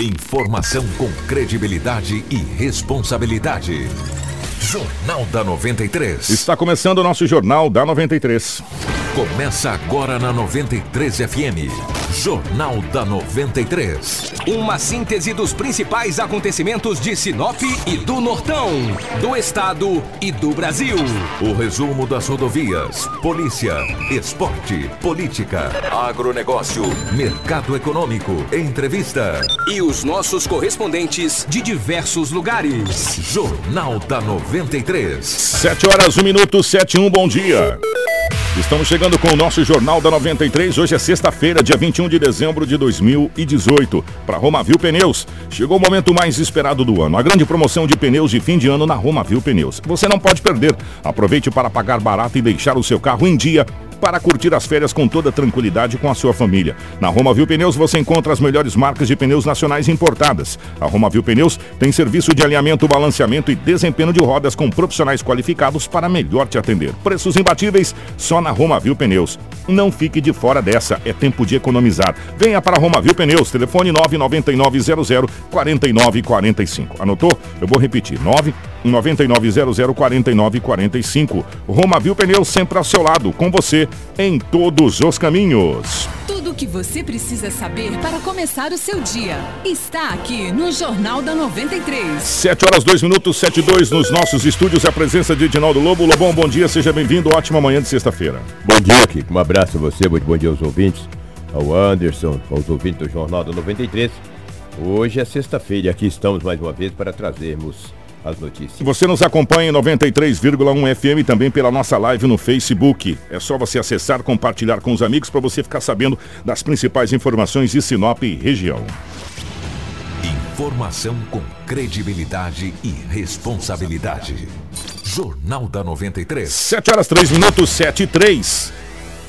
Informação com credibilidade e responsabilidade. Jornal da 93. Está começando o nosso Jornal da 93. Começa agora na 93 FM. Jornal da 93. Uma síntese dos principais acontecimentos de Sinop e do Nortão, do Estado e do Brasil. O resumo das rodovias, polícia, esporte, política, agronegócio, mercado econômico, entrevista. E os nossos correspondentes de diversos lugares. Jornal da 93. 7 horas, 1 minuto, 7 1, bom dia. Estamos chegando com o nosso Jornal da 93. Hoje é sexta-feira, dia 21 de dezembro de 2018. Para Romavil Pneus, chegou o momento mais esperado do ano. A grande promoção de pneus de fim de ano na Romavil Pneus. Você não pode perder. Aproveite para pagar barato e deixar o seu carro em dia para curtir as férias com toda tranquilidade com a sua família. Na Roma Viu Pneus você encontra as melhores marcas de pneus nacionais importadas. A Roma Viu Pneus tem serviço de alinhamento, balanceamento e desempenho de rodas com profissionais qualificados para melhor te atender. Preços imbatíveis só na Roma Viu Pneus. Não fique de fora dessa, é tempo de economizar. Venha para a Roma Viu Pneus, telefone 99900 4945. Anotou? Eu vou repetir, 9 9900 4945. Roma Viu Pneus sempre ao seu lado, com você em todos os caminhos. Tudo o que você precisa saber para começar o seu dia está aqui no Jornal da 93. 7 horas 2 minutos, 7 e 2 nos nossos estúdios. A presença de Edinaldo Lobo. Lobão, bom dia, seja bem-vindo. Ótima manhã de sexta-feira. Bom dia, Kiko. Um abraço a você, muito bom dia aos ouvintes, ao Anderson, aos ouvintes do Jornal da 93. Hoje é sexta-feira e aqui estamos mais uma vez para trazermos as notícias. Você nos acompanha em 93,1 FM e também pela nossa live no Facebook. É só você acessar, compartilhar com os amigos para você ficar sabendo das principais informações de Sinop e região. Informação com credibilidade e responsabilidade. Jornal da 93. 7 horas 3 minutos, 7 e 3.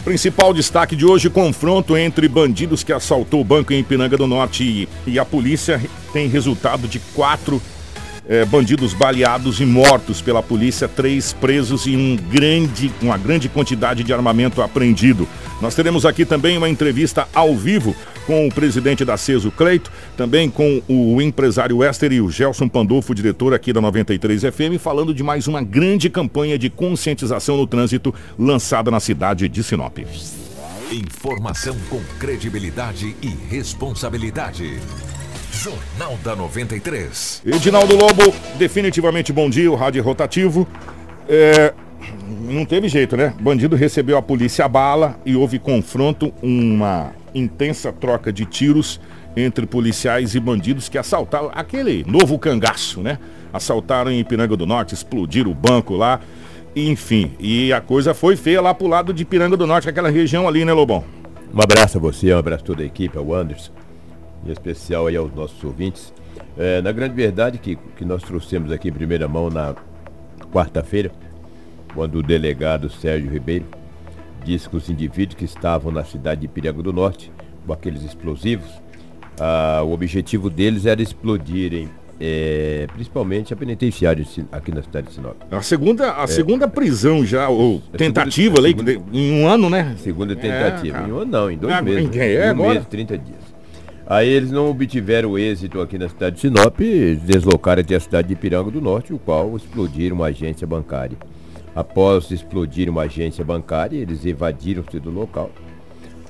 Principal destaque de hoje: confronto entre bandidos que assaltou o banco em Ipiranga do Norte e, e a polícia tem resultado de quatro eh, bandidos baleados e mortos pela polícia, três presos e um grande, uma grande quantidade de armamento apreendido. Nós teremos aqui também uma entrevista ao vivo com o presidente da CESO, Cleito, também com o empresário Wester e o Gelson Pandolfo, diretor aqui da 93 FM, falando de mais uma grande campanha de conscientização no trânsito lançada na cidade de Sinop. Informação com credibilidade e responsabilidade. Jornal da 93. Edinaldo Lobo, definitivamente bom dia, o rádio rotativo. É, não teve jeito, né? Bandido recebeu a polícia a bala e houve confronto, uma intensa troca de tiros entre policiais e bandidos que assaltaram aquele novo cangaço, né? Assaltaram em Ipiranga do Norte, explodiram o banco lá, enfim. E a coisa foi feia lá pro lado de Ipiranga do Norte, aquela região ali, né, Lobão? Um abraço a você, um abraço a toda a equipe, ao Anderson, em especial aí aos nossos ouvintes. É, na grande verdade que, que nós trouxemos aqui em primeira mão na quarta-feira, quando o delegado Sérgio Ribeiro disse que os indivíduos que estavam na cidade de Piranga do Norte, com aqueles explosivos, ah, o objetivo deles era explodirem é, principalmente a penitenciária aqui na cidade de Sinop. A segunda, a é, segunda prisão já, ou tentativa ali, em um ano, né? Segunda tentativa. É, em um ano não, em dois meses. Em, é, em um agora? mês, 30 dias. Aí eles não obtiveram êxito aqui na cidade de Sinop, deslocaram até a cidade de Piranga do Norte, o qual explodiram uma agência bancária. Após explodir uma agência bancária, eles evadiram-se do local.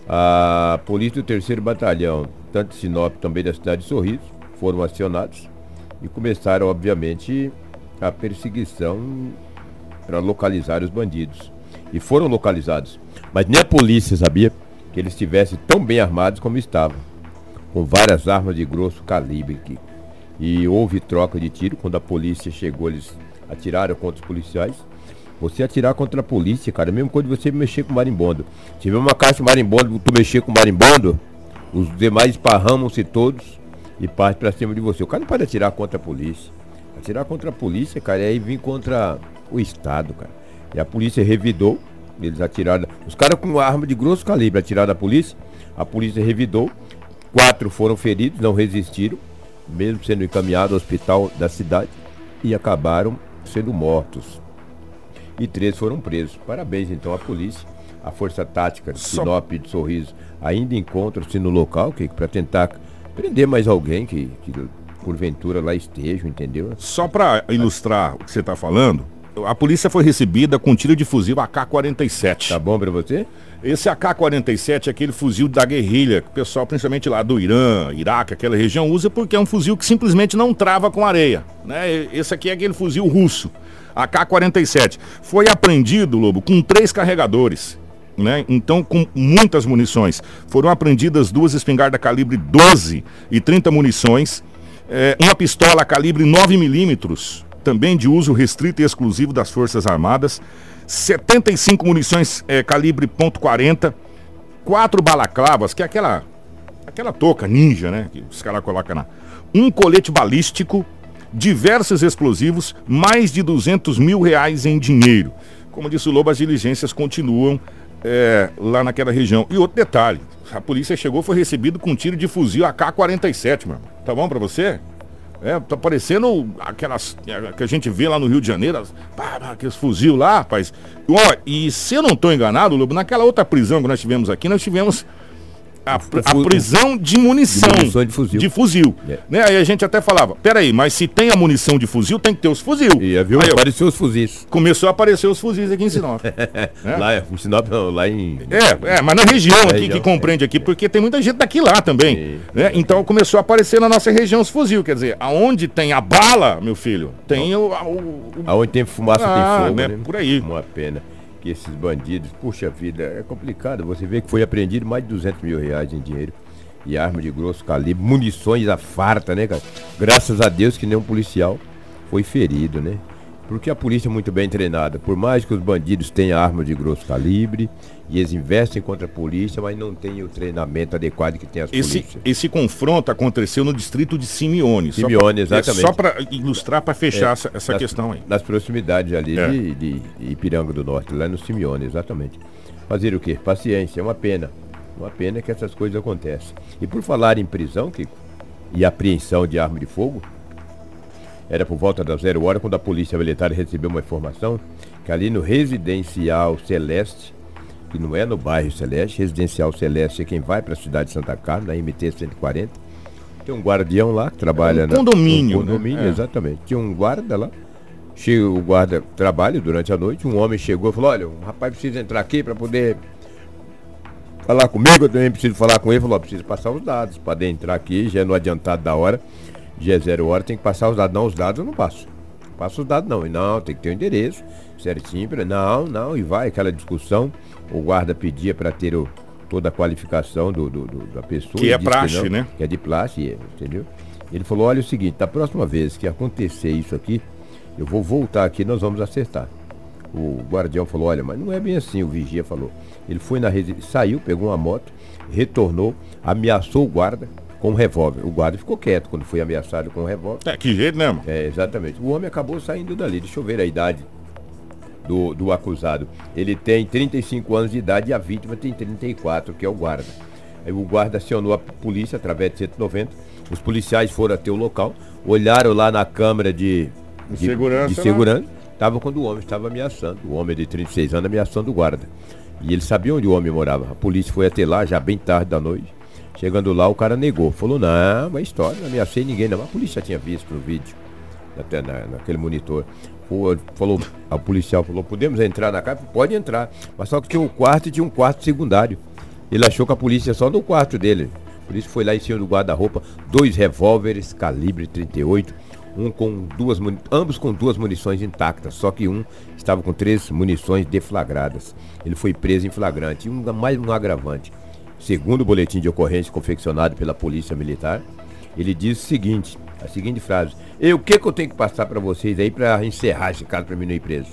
A polícia do terceiro batalhão, tanto de Sinop também da cidade de Sorriso, foram acionados e começaram, obviamente, a perseguição para localizar os bandidos. E foram localizados. Mas nem a polícia sabia que eles estivessem tão bem armados como estavam, com várias armas de grosso calibre. Aqui. E houve troca de tiro. Quando a polícia chegou, eles atiraram contra os policiais. Você atirar contra a polícia, cara, mesmo quando você mexer com marimbondo. Tiver uma caixa de marimbondo, tu mexer com marimbondo, os demais esparramam-se todos e partem pra cima de você. O cara não pode atirar contra a polícia. Atirar contra a polícia, cara, é aí vir contra o Estado, cara. E a polícia revidou, eles atiraram. Os caras com arma de grosso calibre atiraram da polícia. A polícia revidou. Quatro foram feridos, não resistiram, mesmo sendo encaminhados ao hospital da cidade e acabaram sendo mortos e três foram presos. Parabéns então à polícia, à Força Tática de Sinop de Sorriso ainda encontram-se no local para tentar prender mais alguém que, que porventura lá esteja, entendeu? Só para ilustrar o que você está falando, a polícia foi recebida com tiro de fuzil AK-47. Tá bom para você? Esse AK-47 é aquele fuzil da guerrilha, que o pessoal, principalmente lá do Irã, Iraque, aquela região, usa porque é um fuzil que simplesmente não trava com areia. Né? Esse aqui é aquele fuzil russo, AK-47. Foi apreendido, Lobo, com três carregadores. Né? Então, com muitas munições. Foram apreendidas duas espingardas calibre 12 e 30 munições, é, uma pistola calibre 9 milímetros, também de uso restrito e exclusivo das Forças Armadas, 75 munições é, calibre .40, quatro balaclavas, que é aquela aquela touca ninja, né, que os caras colocam na... Um colete balístico, diversos explosivos, mais de 200 mil reais em dinheiro. Como disse o Lobo, as diligências continuam é, lá naquela região. E outro detalhe, a polícia chegou, foi recebido com um tiro de fuzil AK-47, mano. Tá bom pra você? É, tá parecendo aquelas que a gente vê lá no Rio de Janeiro, aqueles fuzil lá, rapaz. Ó, e se eu não estou enganado, Lobo, naquela outra prisão que nós tivemos aqui, nós tivemos a, a, prisão de munição. De, munição de fuzil. De fuzil. É. Né? Aí a gente até falava, peraí, mas se tem a munição de fuzil, tem que ter os fuzil. E viu? Aí apareceu os fuzis. Começou a aparecer os fuzis aqui em Sinop. é. Lá em Sinop, não, lá em... É, é mas na região aqui região, que compreende é. aqui, porque tem muita gente daqui lá também. Né? Então começou a aparecer na nossa região os fuzil, quer dizer, aonde tem a bala, meu filho, tem o... o, o... Aonde tem fumaça ah, tem fogo, né? né? Por aí. Uma pena que esses bandidos, puxa vida, é complicado. Você vê que foi apreendido mais de 200 mil reais em dinheiro e arma de grosso calibre, munições a farta, né, cara? Graças a Deus que nenhum policial foi ferido, né? Porque a polícia é muito bem treinada. Por mais que os bandidos tenham arma de grosso calibre e eles investem contra a polícia, mas não tem o treinamento adequado que tem as esse, polícias. Esse confronto aconteceu no distrito de Simeone. Simeone, só pra, exatamente. É, só para ilustrar, para fechar é, essa, essa nas, questão aí. Nas proximidades ali é. de, de Ipiranga do Norte, lá no Simeone, exatamente. Fazer o quê? Paciência, é uma pena. Uma pena que essas coisas acontecem. E por falar em prisão, Kiko, e apreensão de arma de fogo, era por volta da zero hora quando a polícia militar recebeu uma informação que ali no residencial Celeste, que não é no bairro Celeste, residencial Celeste é quem vai para a cidade de Santa Carlos, na MT 140, tem um guardião lá que trabalha é um condomínio, na, um condomínio, né? exatamente. Tinha um guarda lá. Chega, o guarda trabalha durante a noite, um homem chegou e falou: "Olha, um rapaz precisa entrar aqui para poder falar comigo, eu também preciso falar com ele. Falou, preciso passar os dados. Para entrar aqui, já é no adiantado da hora, é zero hora, tem que passar os dados. Não, os dados eu não passo. Não passo os dados não. E não, tem que ter o um endereço certinho. Não, não, e vai aquela discussão. O guarda pedia para ter o, toda a qualificação do, do, do da pessoa. Que é praxe, que não, né? Que é de praxe, entendeu? Ele falou, olha o seguinte, da próxima vez que acontecer isso aqui, eu vou voltar aqui nós vamos acertar. O guardião falou, olha, mas não é bem assim, o vigia falou. Ele foi na residência, saiu, pegou uma moto, retornou, ameaçou o guarda com um revólver. O guarda ficou quieto quando foi ameaçado com um revólver. É, que jeito, né, mano? É, exatamente. O homem acabou saindo dali. Deixa eu ver a idade do, do acusado. Ele tem 35 anos de idade e a vítima tem 34, que é o guarda. Aí o guarda acionou a polícia através de 190. Os policiais foram até o local, olharam lá na câmera de, de, segurança. De né? segurança. Estava quando o homem estava ameaçando. O homem de 36 anos ameaçando o guarda. E ele sabia onde o homem morava. A polícia foi até lá, já bem tarde da noite. Chegando lá, o cara negou. Falou, não, uma história, não ameacei ninguém, não. A polícia tinha visto no vídeo, até na, naquele monitor. Falou, a policial falou, podemos entrar na casa? Pode entrar. Mas só que tinha um quarto e tinha um quarto secundário. Ele achou que a polícia só no quarto dele. A polícia foi lá em cima do guarda-roupa, dois revólveres, calibre 38, um com duas, ambos com duas munições intactas, só que um estava com três munições deflagradas. Ele foi preso em flagrante. E um, mais um agravante. Segundo o boletim de ocorrência confeccionado pela Polícia Militar, ele diz o seguinte, a seguinte frase: "E o que que eu tenho que passar para vocês aí para encerrar esse caso para mim não ir preso?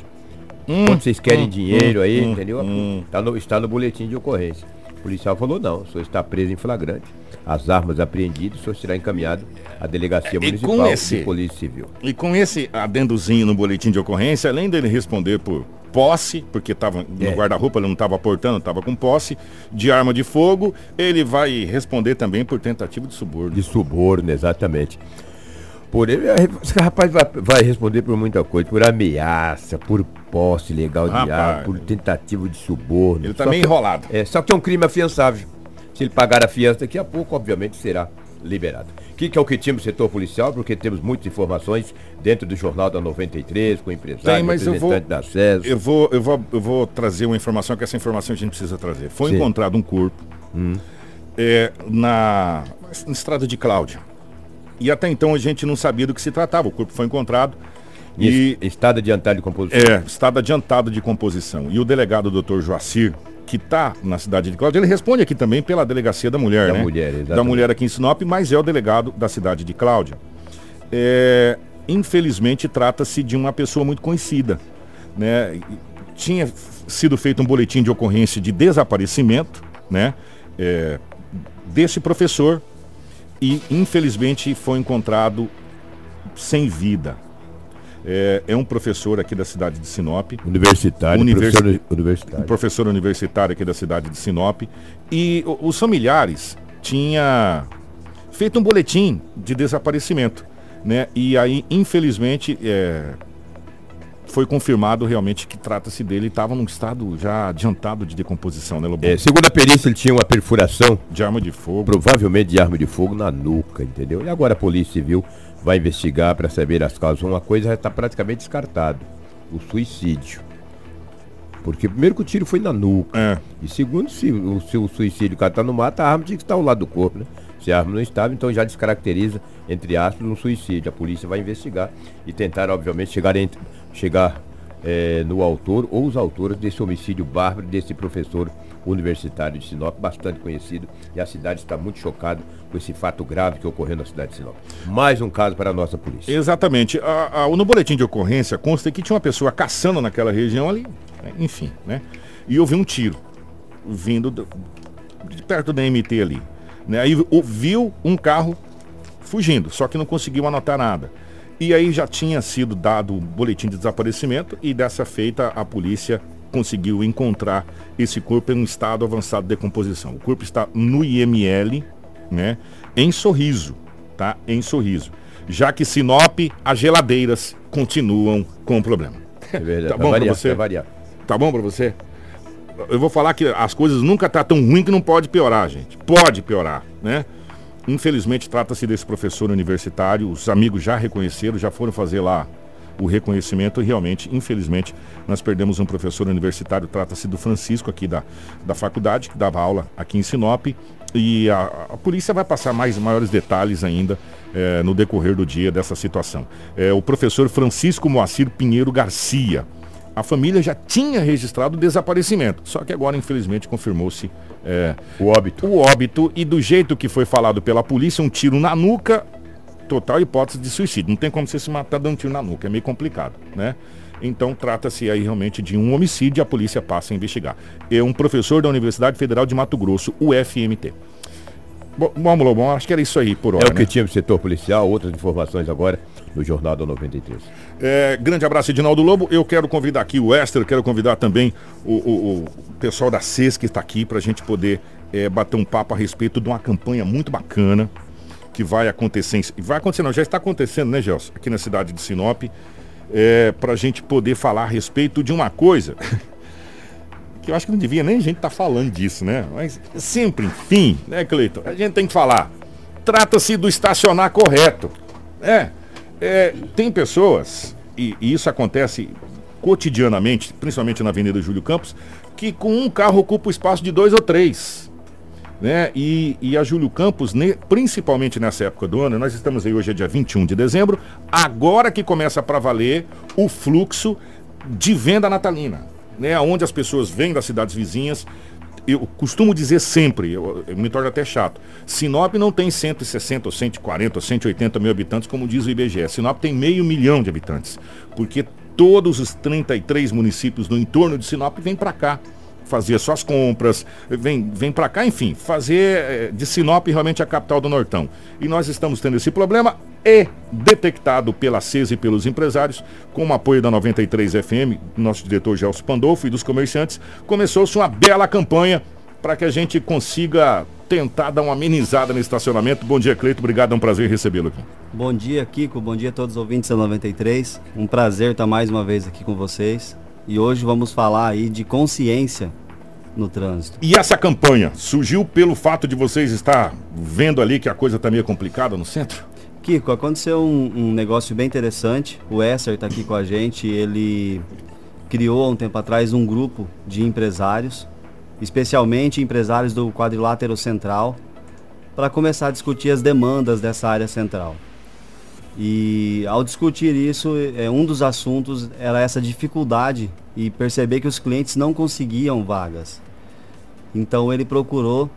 Hum, Quando vocês querem hum, dinheiro hum, aí, hum, entendeu? Hum. Tá no, está no boletim de ocorrência. O policial falou: não, o senhor está preso em flagrante. As armas apreendidas, o senhor será encaminhado à delegacia municipal esse, de polícia civil. E com esse adendozinho no boletim de ocorrência, além dele responder por posse, porque estava no é. guarda-roupa, ele não estava portando, estava com posse, de arma de fogo, ele vai responder também por tentativa de suborno. De suborno, exatamente. Por ele, esse rapaz vai, vai responder por muita coisa, por ameaça, por posse legal de arma, por tentativa de suborno. Ele está meio enrolado. É, só que é um crime afiançável. Se ele pagar a fiança daqui a pouco, obviamente será liberada. O que, que é o que tínhamos setor policial? Porque temos muitas informações dentro do Jornal da 93, com empresários, Tem, mas eu vou, da SES. eu, vou, eu, vou, eu vou trazer uma informação, que essa informação a gente precisa trazer. Foi Sim. Hum. encontrado um corpo é, na, na estrada de Cláudia. E até então a gente não sabia do que se tratava. O corpo foi encontrado E e estado adiantado de composição. é, estado adiantado de composição. E o delegado doutor Joacir, que está na cidade de Cláudia, ele responde aqui também pela delegacia da mulher, Da né? mulher, Da mulher aqui em Sinop, mas é o delegado da cidade de Cláudia. É, infelizmente trata-se de uma pessoa muito conhecida, né? Tinha sido feito um boletim de ocorrência de desaparecimento, né? É, desse professor e infelizmente foi encontrado sem vida. É, é um professor aqui da cidade de Sinop, Universitário, Universi- professor um universitário. professor universitário aqui da cidade de Sinop. E os familiares tinha feito um boletim de desaparecimento, né? E aí, infelizmente, é, foi confirmado realmente que trata-se dele. Estava num estado já adiantado de decomposição, né, Lobão? É, segundo a perícia, ele tinha uma perfuração, De arma de fogo. provavelmente de arma de fogo, na nuca, entendeu? E agora a Polícia Civil vai investigar para saber as causas. Uma coisa já está praticamente descartado: o suicídio. Porque primeiro que o tiro foi na nuca. É, E segundo, se o, se o suicídio o cara tá no mato, a arma tinha que estar ao lado do corpo, né? Se a arma não estava, então já descaracteriza, entre aspas, um suicídio. A polícia vai investigar e tentar, obviamente, chegar, entre, chegar eh, no autor ou os autores desse homicídio bárbaro desse professor universitário de Sinop, bastante conhecido, e a cidade está muito chocada com esse fato grave que ocorreu na cidade de Sinop. Mais um caso para a nossa polícia. exatamente. A- a- no boletim de ocorrência consta que tinha uma pessoa caçando naquela região ali, né? enfim, né? E houve um tiro vindo do- de perto da MT ali. Né? Aí ouviu um carro fugindo, só que não conseguiu anotar nada. E aí já tinha sido dado o boletim de desaparecimento e dessa feita a polícia conseguiu encontrar esse corpo em um estado avançado de decomposição. O corpo está no IML, né, em Sorriso, tá? Em Sorriso. Já que Sinop, as geladeiras continuam com o problema. É verdade. Tá bom variar, você? variar. Tá bom pra você? Eu vou falar que as coisas nunca tá tão ruim que não pode piorar, gente. Pode piorar, né? Infelizmente trata-se desse professor universitário, os amigos já reconheceram, já foram fazer lá o reconhecimento e realmente, infelizmente, nós perdemos um professor universitário, trata-se do Francisco aqui da, da faculdade, que dava aula aqui em Sinop, e a, a polícia vai passar mais maiores detalhes ainda eh, no decorrer do dia dessa situação. É o professor Francisco Moacir Pinheiro Garcia, a família já tinha registrado o desaparecimento, só que agora, infelizmente, confirmou-se é, O óbito. o óbito e do jeito que foi falado pela polícia, um tiro na nuca, total hipótese de suicídio. Não tem como você se matar dando um tiro na nuca, é meio complicado, né? Então trata-se aí realmente de um homicídio e a polícia passa a investigar. É um professor da Universidade Federal de Mato Grosso, UFMT. Bom, vamos, Lobão, acho que era isso aí por hora, É o que né? tinha no setor policial, outras informações agora no Jornal da 93. É, grande abraço, Edinaldo Lobo. Eu quero convidar aqui o Esther, quero convidar também o, o- o pessoal da CES que está aqui para a gente poder é, bater um papo a respeito de uma campanha muito bacana que vai acontecer. Vai acontecer, não, já está acontecendo, né, Gelson? Aqui na cidade de Sinop. É, para a gente poder falar a respeito de uma coisa que eu acho que não devia nem a gente estar falando disso, né? Mas sempre, enfim, né, Cleiton? A gente tem que falar. Trata-se do estacionar correto. É, é, tem pessoas, e, e isso acontece cotidianamente, principalmente na Avenida Júlio Campos, que com um carro ocupa o espaço de dois ou três. Né? E, e a Júlio Campos, ne- principalmente nessa época do ano, nós estamos aí hoje é dia 21 de dezembro, agora que começa para valer o fluxo de venda natalina, né? Onde as pessoas vêm das cidades vizinhas. Eu costumo dizer sempre, eu, eu me torno até chato, Sinop não tem 160 ou 140 ou 180 mil habitantes, como diz o IBGE. Sinop tem meio milhão de habitantes, porque todos os 33 municípios no entorno de Sinop vêm para cá fazer suas compras, vem, vem para cá, enfim, fazer eh, de Sinop realmente a capital do Nortão. E nós estamos tendo esse problema e detectado pela CES e pelos empresários, com o apoio da 93 FM, nosso diretor Gelson Pandolfo e dos comerciantes, começou-se uma bela campanha para que a gente consiga tentar dar uma amenizada no estacionamento. Bom dia, Cleito, obrigado, é um prazer recebê-lo aqui. Bom dia, Kiko. Bom dia a todos os ouvintes da 93. Um prazer estar mais uma vez aqui com vocês. E hoje vamos falar aí de consciência no trânsito. E essa campanha surgiu pelo fato de vocês estar vendo ali que a coisa está meio complicada no centro? Kiko, aconteceu um, um negócio bem interessante. O Esser está aqui com a gente. Ele criou há um tempo atrás um grupo de empresários, especialmente empresários do quadrilátero central, para começar a discutir as demandas dessa área central. E ao discutir isso, é, um dos assuntos era essa dificuldade e perceber que os clientes não conseguiam vagas. Então ele procurou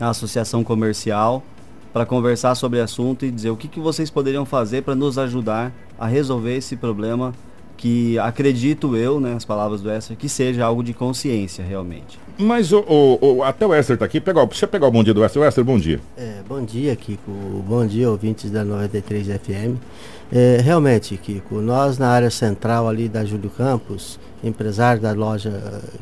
a associação comercial para conversar sobre o assunto e dizer o que, que vocês poderiam fazer para nos ajudar a resolver esse problema que acredito eu, né, as palavras do Esther, que seja algo de consciência realmente. Mas o, o, o até o Esther está aqui, pega, deixa eu pegar o bom dia do Esther. Esther, bom dia. É, bom dia, Kiko. Bom dia, ouvintes da 93 FM. É, realmente, Kiko, nós na área central ali da Júlio Campos, empresário da loja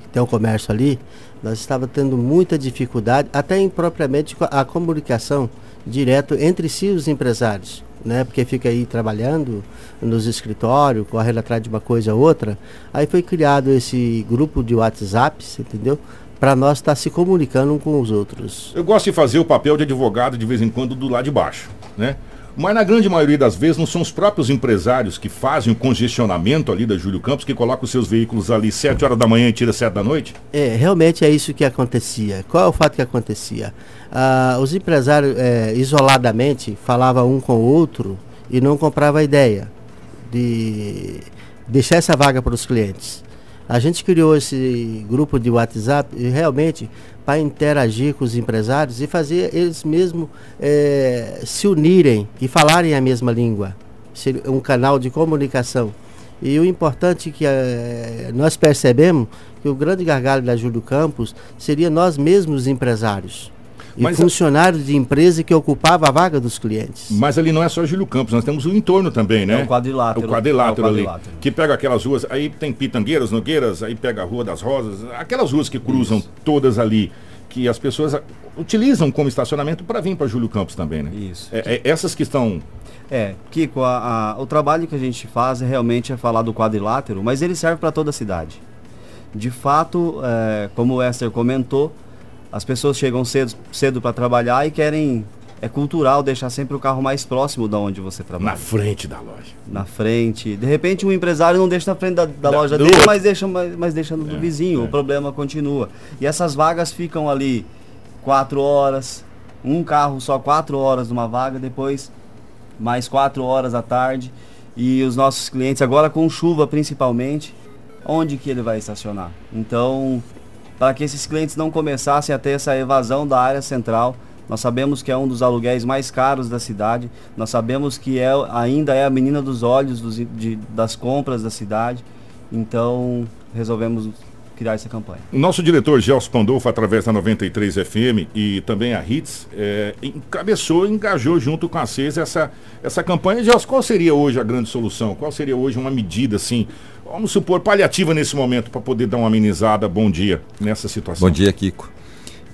que tem um comércio ali, nós estávamos tendo muita dificuldade, até em propriamente a comunicação direto entre si os empresários né? Porque fica aí trabalhando nos escritórios, correndo atrás de uma coisa ou outra. Aí foi criado esse grupo de WhatsApp, entendeu? Para nós estar tá se comunicando um com os outros. Eu gosto de fazer o papel de advogado de vez em quando do lado de baixo, né? Mas na grande maioria das vezes não são os próprios empresários que fazem o congestionamento ali da Júlio Campos, que colocam os seus veículos ali 7 horas da manhã e tira 7 da noite? É, realmente é isso que acontecia. Qual é o fato que acontecia? Ah, os empresários é, isoladamente falavam um com o outro e não compravam a ideia de deixar essa vaga para os clientes. A gente criou esse grupo de WhatsApp realmente para interagir com os empresários e fazer eles mesmos é, se unirem e falarem a mesma língua. Um canal de comunicação. E o importante que é, nós percebemos que o grande gargalo da Júlio Campos seria nós mesmos empresários. E Mas funcionários de empresa que ocupava a vaga dos clientes. Mas ali não é só Júlio Campos, nós temos o entorno também, né? É o quadrilátero. O quadrilátero, é o quadrilátero ali. Que pega aquelas ruas, aí tem Pitangueiras, Nogueiras, aí pega a Rua das Rosas, aquelas ruas que cruzam Isso. todas ali, que as pessoas utilizam como estacionamento para vir para Júlio Campos também, né? Isso. É, é, essas que estão é, Kiko, a, a, o trabalho que a gente faz é realmente é falar do quadrilátero, mas ele serve para toda a cidade. De fato, é, como o Esther comentou, as pessoas chegam cedo, cedo para trabalhar e querem. É cultural deixar sempre o carro mais próximo da onde você trabalha. Na frente da loja. Na frente. De repente, um empresário não deixa na frente da, da, da loja dele, mas deixa, mas, mas deixa no é, do vizinho. É. O problema continua. E essas vagas ficam ali quatro horas, um carro só quatro horas numa vaga, depois mais quatro horas à tarde. E os nossos clientes, agora com chuva principalmente, onde que ele vai estacionar? Então, para que esses clientes não começassem a ter essa evasão da área central. Nós sabemos que é um dos aluguéis mais caros da cidade. Nós sabemos que é, ainda é a menina dos olhos dos, de, das compras da cidade. Então, resolvemos criar essa campanha. O nosso diretor Gelson Pandolfo, através da 93 FM e também a HITS, é, encabeçou, engajou junto com a CES essa, essa campanha. Gelson, qual seria hoje a grande solução? Qual seria hoje uma medida, assim, vamos supor, paliativa nesse momento para poder dar uma amenizada? Bom dia nessa situação. Bom dia, Kiko.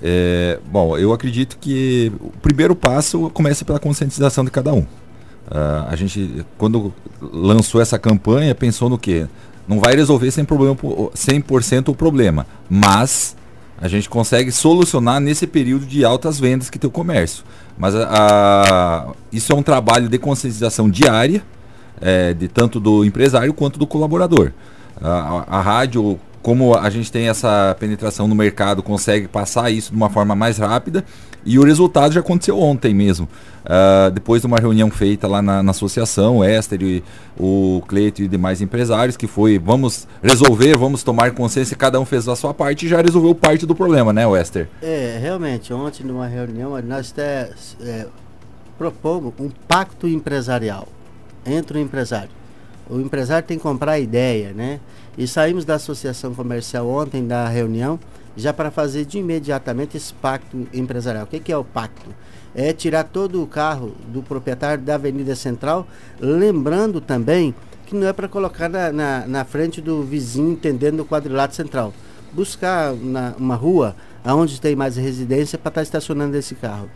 É, bom, eu acredito que o primeiro passo começa pela conscientização de cada um. Uh, a gente, quando lançou essa campanha, pensou no quê? Não vai resolver 100%, problema, 100 o problema, mas a gente consegue solucionar nesse período de altas vendas que tem o comércio. Mas a, a, isso é um trabalho de conscientização diária, é, de tanto do empresário quanto do colaborador. A, a, rádio, como a gente tem essa penetração no mercado, consegue passar isso de uma forma mais rápida e o resultado já aconteceu ontem mesmo. Uh, depois de uma reunião feita lá na, na associação, o e o Cleito e demais empresários, que foi vamos resolver, vamos tomar consciência, cada um fez a sua parte e já resolveu parte do problema, né, Esther? É, realmente, ontem numa reunião nós até é, propomos um pacto empresarial entre o empresário. O empresário tem que comprar a ideia, né? E saímos da associação comercial ontem da reunião já para fazer de imediatamente esse pacto empresarial. O que, que é o pacto? É tirar todo o carro do proprietário da Avenida Central, lembrando também que não é para colocar na, na, na, frente do vizinho, entendendo o quadrilátero central. Buscar na, uma rua onde tem mais residência para estar tá estacionando esse carro.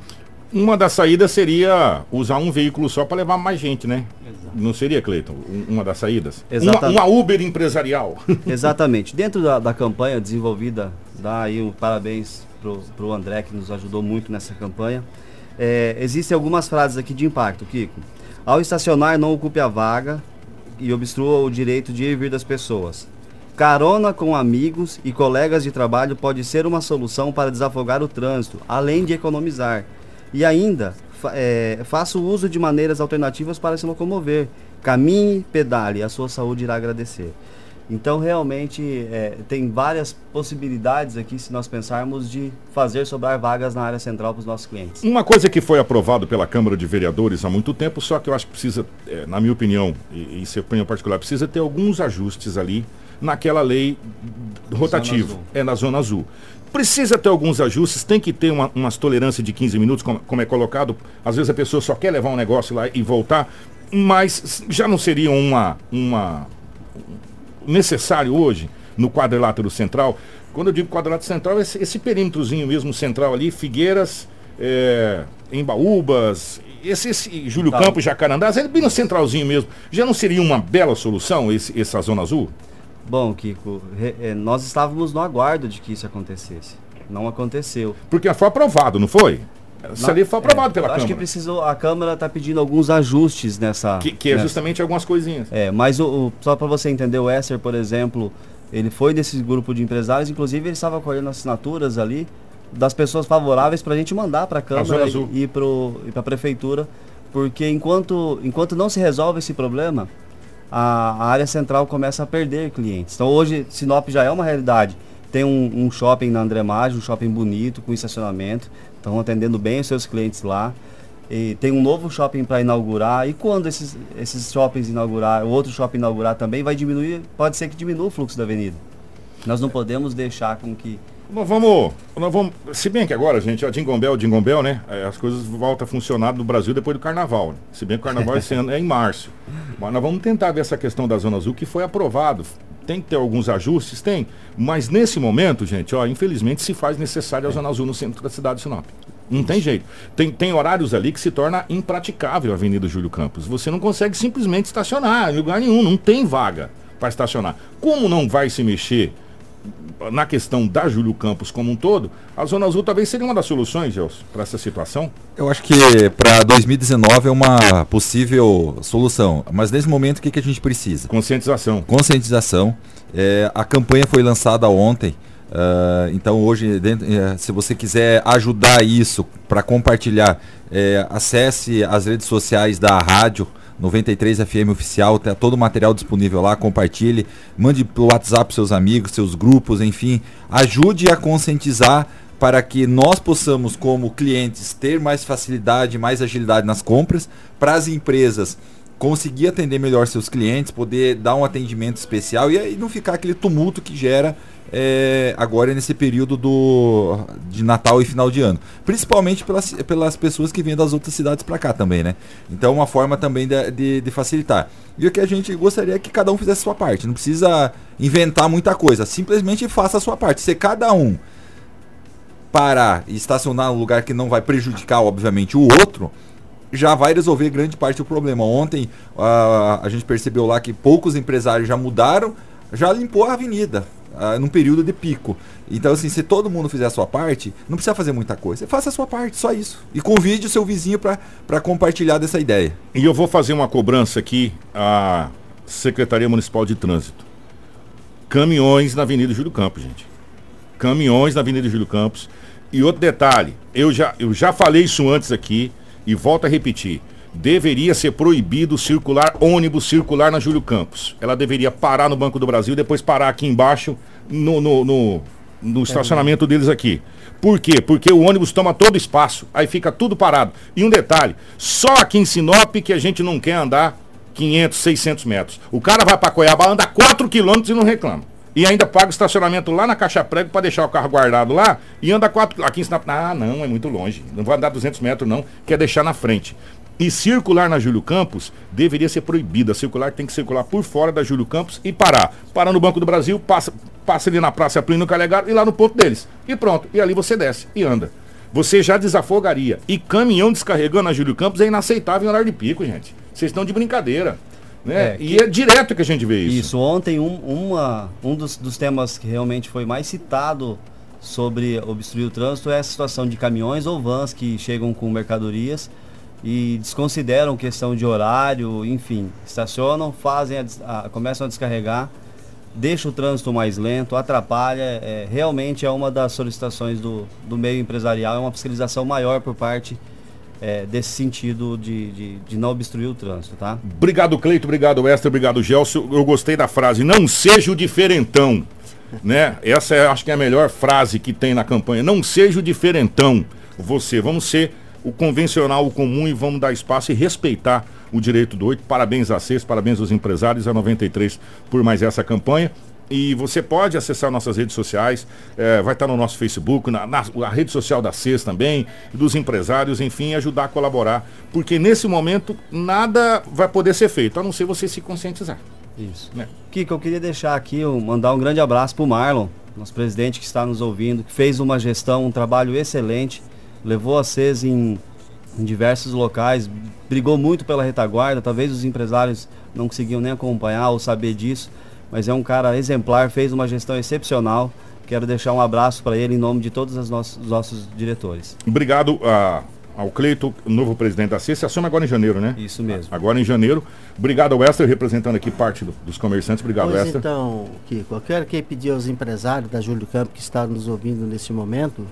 Uma das saídas seria usar um veículo só para levar mais gente, né? Exato. Não seria, Cleiton, uma das saídas? Uma, uma, Uber empresarial. Exatamente. Dentro da, da campanha desenvolvida Dar aí um parabéns pro, pro André que nos ajudou muito nessa campanha. É, existem algumas frases aqui de impacto, Kiko. Ao estacionar, não ocupe a vaga e obstrua o direito de ir e vir das pessoas. Carona com amigos e colegas de trabalho pode ser uma solução para desafogar o trânsito, além de economizar. E ainda, fa é, faça o uso de maneiras alternativas para se locomover. Caminhe, pedale, a sua saúde irá agradecer. Então, realmente, é, tem várias possibilidades aqui, se nós pensarmos, de fazer sobrar vagas na área central para os nossos clientes. Uma coisa que foi aprovado pela Câmara de Vereadores há muito tempo, só que eu acho que precisa, é, na minha opinião, e, e seu opinião particular, precisa ter alguns ajustes ali naquela lei rotativa, é na Zona Azul. Precisa ter alguns ajustes, tem que ter uma, umas tolerâncias de 15 minutos, como, como é colocado. Às vezes a pessoa só quer levar um negócio lá e voltar, mas já não seria uma, uma necessário hoje no quadrilátero central. Quando eu digo quadrilátero central, esse, esse perímetrozinho mesmo central ali, Figueiras, é, Embaúbas, esse, esse Júlio tá. Campos, Jacarandás, ele bem no centralzinho mesmo. Já não seria uma bela solução esse, essa zona azul? Bom, Kiko, é, nós estávamos no aguardo de que isso acontecesse. Não aconteceu. Porque foi aprovado, não foi? Essa lei foi aprovada é, pela Câmara. Acho que precisou, a Câmara está pedindo alguns ajustes nessa. Que, que é nessa. justamente algumas coisinhas. É, mas o, o só para você entender, o Esser, por exemplo, ele foi desse grupo de empresários, inclusive ele estava colhendo assinaturas ali das pessoas favoráveis para a gente mandar para a Câmara e, e para a Prefeitura, porque enquanto, enquanto não se resolve esse problema, a, a, área central começa a perder clientes. Então hoje Sinop já é uma realidade. Tem um, um shopping na André Maggi, um shopping bonito, com estacionamento estão atendendo bem os seus clientes lá. E tem um novo shopping para inaugurar. E quando esses, esses shoppings inaugurar, o outro shopping inaugurar também, vai diminuir, pode ser que diminua o fluxo da avenida. Nós não podemos deixar com que. Nós vamos, nós vamos. Se bem que agora, gente, a Jingle Bell, né? É, as coisas voltam a funcionar no Brasil depois do carnaval. Né? Se bem que o carnaval esse ano é em março. Mas nós vamos tentar ver essa questão da Zona Azul, que foi aprovado. Tem que ter alguns ajustes? Tem. Mas nesse momento, gente, ó, infelizmente se faz necessário a Zona Azul no centro da cidade de Sinop. Não tem jeito. Tem, tem horários ali que se torna impraticável a Avenida Júlio Campos. Você não consegue simplesmente estacionar em lugar nenhum, não tem vaga para estacionar. Como não vai se mexer na questão da Júlio Campos como um todo, a Zona Azul talvez seria uma das soluções, Gelson, para essa situação? Eu acho que para 2019 é uma possível solução. Mas nesse momento, o que, que a gente precisa? Conscientização. Conscientização. É, a campanha foi lançada ontem. Uh, então hoje, dentro, uh, se você quiser ajudar isso para compartilhar, uh, acesse as redes sociais da rádio 93 FM oficial, tá todo o material disponível lá, compartilhe, mande pelo WhatsApp seus amigos, seus grupos, enfim, ajude a conscientizar para que nós possamos, como clientes, ter mais facilidade, mais agilidade nas compras, para as empresas conseguir atender melhor seus clientes, poder dar um atendimento especial e aí não ficar aquele tumulto que gera é, agora nesse período do, de Natal e final de ano. Principalmente pelas, pelas pessoas que vêm das outras cidades para cá também, né? Então uma forma também de, de, de, facilitar. E o que a gente gostaria é que cada um fizesse a sua parte. Não precisa inventar muita coisa. Simplesmente faça a sua parte. Se cada um parar e estacionar num lugar que não vai prejudicar, obviamente, o outro, já vai resolver grande parte do problema. Ontem uh, a gente percebeu lá que poucos empresários já mudaram, já limpou a avenida uh, num período de pico. Então, assim, se todo mundo fizer a sua parte, não precisa fazer muita coisa. Faça a sua parte, só isso. E convide o seu vizinho para compartilhar dessa ideia. E eu vou fazer uma cobrança aqui à Secretaria Municipal de Trânsito. Caminhões na Avenida Júlio Campos, gente. Caminhões na Avenida Júlio Campos. E outro detalhe, eu já, eu já falei isso antes aqui e volto a repetir deveria ser proibido circular ônibus circular na Júlio Campos. Ela deveria parar no Banco do Brasil e depois parar aqui embaixo no, no, no, no estacionamento deles aqui. Por quê? Porque o ônibus toma todo espaço, aí fica tudo parado. E um detalhe, só aqui em Sinop que a gente não quer andar 500, 600 metros. O cara vai para Coiabá, anda 4 quilômetros e não reclama. E ainda paga o estacionamento lá na caixa prego para deixar o carro guardado lá e anda 4 aqui em Sinop. Ah, não, é muito longe. Não vai andar 200 metros não, quer deixar na frente. E circular na Júlio Campos deveria ser proibida. Circular tem que circular por fora da Júlio Campos e parar. Para no Banco do Brasil, passa, passa ali na Praça Plínio Calegaro e lá no ponto deles. E pronto. E ali você desce e anda. Você já desafogaria. E caminhão descarregando na Júlio Campos é inaceitável em horário de pico, gente. Vocês estão de brincadeira. Né? É, e é direto que a gente vê isso. Isso. Ontem, um, uma, um dos, dos temas que realmente foi mais citado sobre obstruir o trânsito é a situação de caminhões ou vans que chegam com mercadorias e desconsideram questão de horário, enfim, estacionam, fazem a, a, começam a descarregar, deixa o trânsito mais lento, atrapalha. É, realmente é uma das solicitações do, do meio empresarial, é uma fiscalização maior por parte é, desse sentido de, de, de, não obstruir o trânsito, tá? Obrigado, Cleito, obrigado, Esther, obrigado, Gelson. Eu gostei da frase, não seja o diferentão. né? Essa é, acho que é a melhor frase que tem na campanha. Não seja o diferentão. Você, vamos ser o convencional, o comum e vamos dar espaço e respeitar o direito do oito. Parabéns a CES, parabéns aos empresários, a 93 por mais essa campanha. E você pode acessar nossas redes sociais, é, vai estar no nosso Facebook, na, na rede social da CES também, dos empresários, enfim, ajudar a colaborar. Porque nesse momento nada vai poder ser feito, a não ser você se conscientizar. Isso. Né? Kiko, eu queria deixar aqui, mandar um grande abraço para o Marlon, nosso presidente que está nos ouvindo, que fez uma gestão, um trabalho excelente levou a CES em, em diversos locais, brigou muito pela retaguarda, talvez os empresários não conseguiam nem acompanhar ou saber disso, mas é um cara exemplar, fez uma gestão excepcional. Quero deixar um abraço para ele em nome de todos os nossos, os nossos diretores. Obrigado a, ao Cleito, novo presidente da CES. Você assume agora em janeiro, né? Isso mesmo. Agora em janeiro. Obrigado ao Esther, representando aqui parte do, dos comerciantes. Obrigado, pois Esther. Então, Kiko, eu quero que pedir aos empresários da Júlio Campo que estão nos ouvindo nesse momento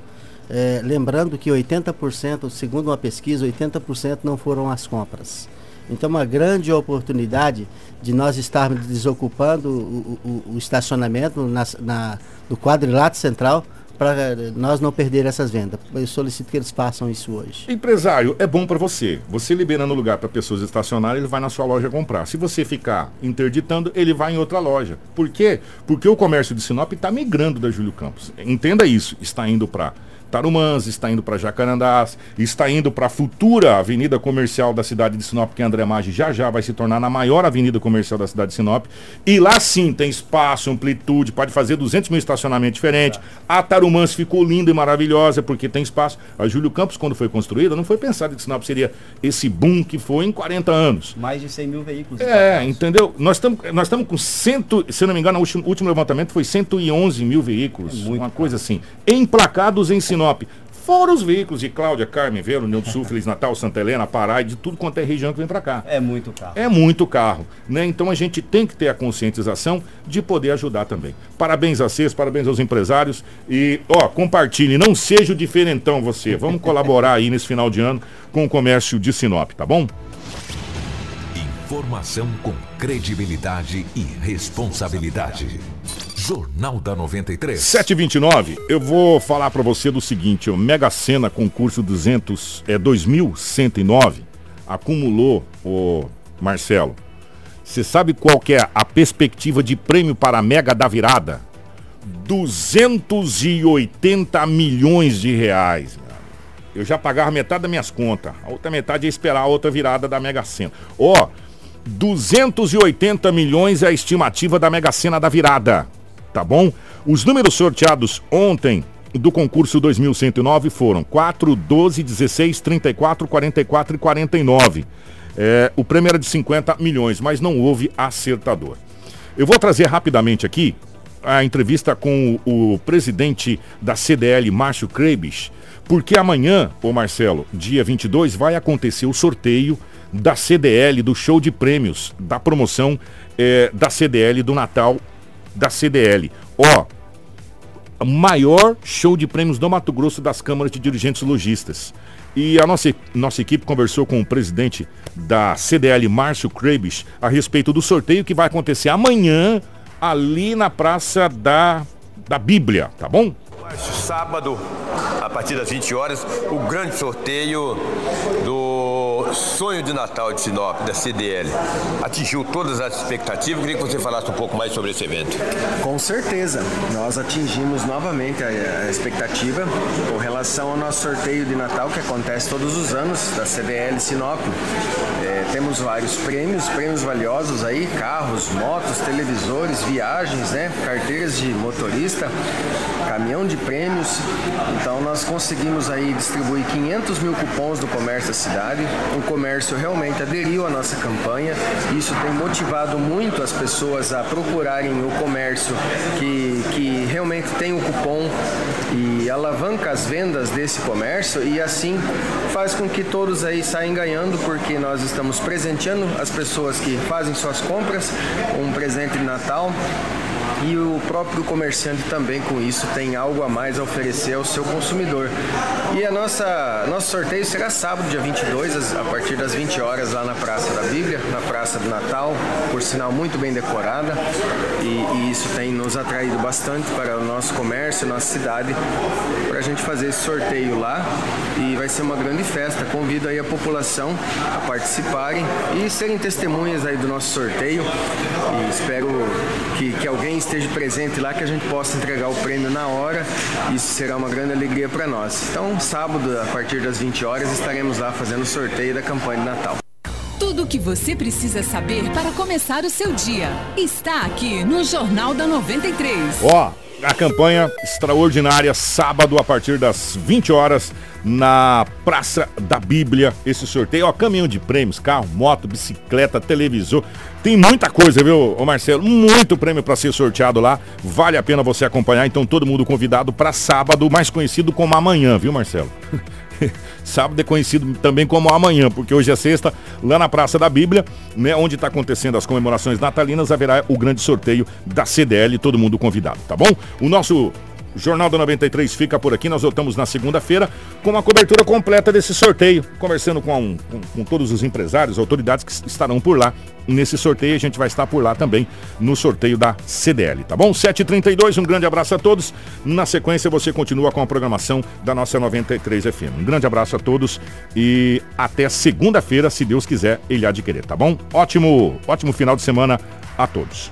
é, lembrando que 80%, segundo uma pesquisa, 80% não foram as compras. Então, uma grande oportunidade de nós estarmos desocupando o, o, o estacionamento na, na, no quadrilátero central para nós não perder essas vendas. Eu solicito que eles façam isso hoje. Empresário, é bom para você. Você liberando lugar para pessoas estacionarem, ele vai na sua loja comprar. Se você ficar interditando, ele vai em outra loja. Por quê? Porque o comércio de Sinop está migrando da Júlio Campos. Entenda isso. Está indo para Tarumãs, está indo para Jacarandás, está indo para a futura avenida comercial da cidade de Sinop, que André Maggi já já vai se tornar na maior avenida comercial da cidade de Sinop. E lá sim tem espaço, amplitude, pode fazer 200 mil estacionamentos diferentes. A Tarumãs ficou linda e maravilhosa porque tem espaço. A Júlio Campos, quando foi construída, não foi pensado que Sinop seria esse boom que foi em 40 anos. Mais de 100 mil veículos. É, entendeu? Nós estamos nós com cento, se não me engano, o último, último levantamento foi 111 mil veículos, é uma coisa assim, emplacados em Sinop. Sinop. Fora os veículos de Cláudia, Carmen, Velo, União do Sul, Feliz Natal, Santa Helena, Pará e de tudo quanto é região que vem para cá. É muito carro. É muito carro. Né? Então a gente tem que ter a conscientização de poder ajudar também. Parabéns a vocês, parabéns aos empresários. E, ó, compartilhe, não seja o diferentão você. Vamos colaborar aí nesse final de ano com o comércio de Sinop, tá bom? Informação com credibilidade e responsabilidade. Jornal da 93. 729. Eu vou falar para você do seguinte, o Mega Sena concurso 200 é 2109 acumulou o Marcelo. Você sabe qual que é a perspectiva de prêmio para a Mega da Virada? 280 milhões de reais. Eu já pagava metade das minhas contas. A outra metade ia esperar a outra virada da Mega Sena. Ó, oh, 280 milhões é a estimativa da Mega Sena da virada tá bom? Os números sorteados ontem do concurso 2109 foram 4, 12, 16, 34, 44 e 49. É, o prêmio era de 50 milhões, mas não houve acertador. Eu vou trazer rapidamente aqui a entrevista com o, o presidente da CDL, Márcio Krebs, porque amanhã, ô Marcelo, dia 22, vai acontecer o sorteio da CDL, do show de prêmios, da promoção é, da CDL do Natal da CDL. Ó, maior show de prêmios do Mato Grosso das câmaras de dirigentes logistas. E a nossa, nossa equipe conversou com o presidente da CDL, Márcio Krebs, a respeito do sorteio que vai acontecer amanhã ali na Praça da, da Bíblia, tá bom? Sábado, a partir das 20 horas, o grande sorteio do Sonho de Natal de Sinop, da CDL. Atingiu todas as expectativas. Queria que você falasse um pouco mais sobre esse evento. Com certeza. Nós atingimos novamente a, expectativa com relação ao nosso sorteio de Natal, que acontece todos os anos, da CDL Sinop. É, temos vários prêmios, prêmios valiosos aí, carros, motos, televisores, viagens, né? Carteiras de motorista, caminhão de prêmios. Então nós conseguimos aí distribuir 500 mil cupons do comércio da cidade. O comércio realmente aderiu à nossa campanha. Isso tem motivado muito as pessoas a procurarem o comércio que, que realmente tem o cupom e alavanca as vendas desse comércio e assim faz com que todos aí saiam ganhando porque nós estamos presenteando as pessoas que fazem suas compras. Um presente de Natal e o próprio comerciante também com isso tem algo a mais a oferecer ao seu consumidor. E a nossa nosso sorteio será sábado, dia 22, a partir das 20 horas lá na Praça da Bíblia, na Praça do Natal, por sinal muito bem decorada. E, e isso tem nos atraído bastante para o nosso comércio, nossa cidade, para a gente fazer esse sorteio lá. E vai ser uma grande festa. Convido aí a população a participarem e serem testemunhas aí do nosso sorteio. E espero que, que alguém esteja presente lá, que a gente possa entregar o prêmio na hora. Isso será uma grande alegria para nós. Então, sábado, a partir das 20 horas, estaremos lá fazendo o sorteio da campanha de Natal. Tudo o que você precisa saber para começar o seu dia está aqui no Jornal da 93. Ó, a campanha extraordinária, sábado, a partir das 20 horas, na Praça da Bíblia. Esse sorteio, ó, caminhão de prêmios, carro, moto, bicicleta, televisor. Tem muita coisa, viu, Marcelo? Muito prêmio para ser sorteado lá. Vale a pena você acompanhar. Então, todo mundo convidado para sábado, mais conhecido como amanhã, viu, Marcelo? Sábado é conhecido também como amanhã, porque hoje é sexta, lá na Praça da Bíblia, né, onde está acontecendo as comemorações natalinas, haverá o grande sorteio da CDL, todo mundo convidado, tá bom? O nosso Jornal da 93 fica por aqui. Nós voltamos na segunda-feira com uma cobertura completa desse sorteio, conversando com, com, com, todos os empresários, autoridades que estarão por lá nesse sorteio. A gente vai estar por lá também no sorteio da CDL, tá bom? 7h32, um grande abraço a todos. Na sequência, você continua com a programação da nossa 93 FM. Um grande abraço a todos e até segunda-feira, se Deus quiser, ele há de querer, tá bom? Ótimo, ótimo final de semana a todos.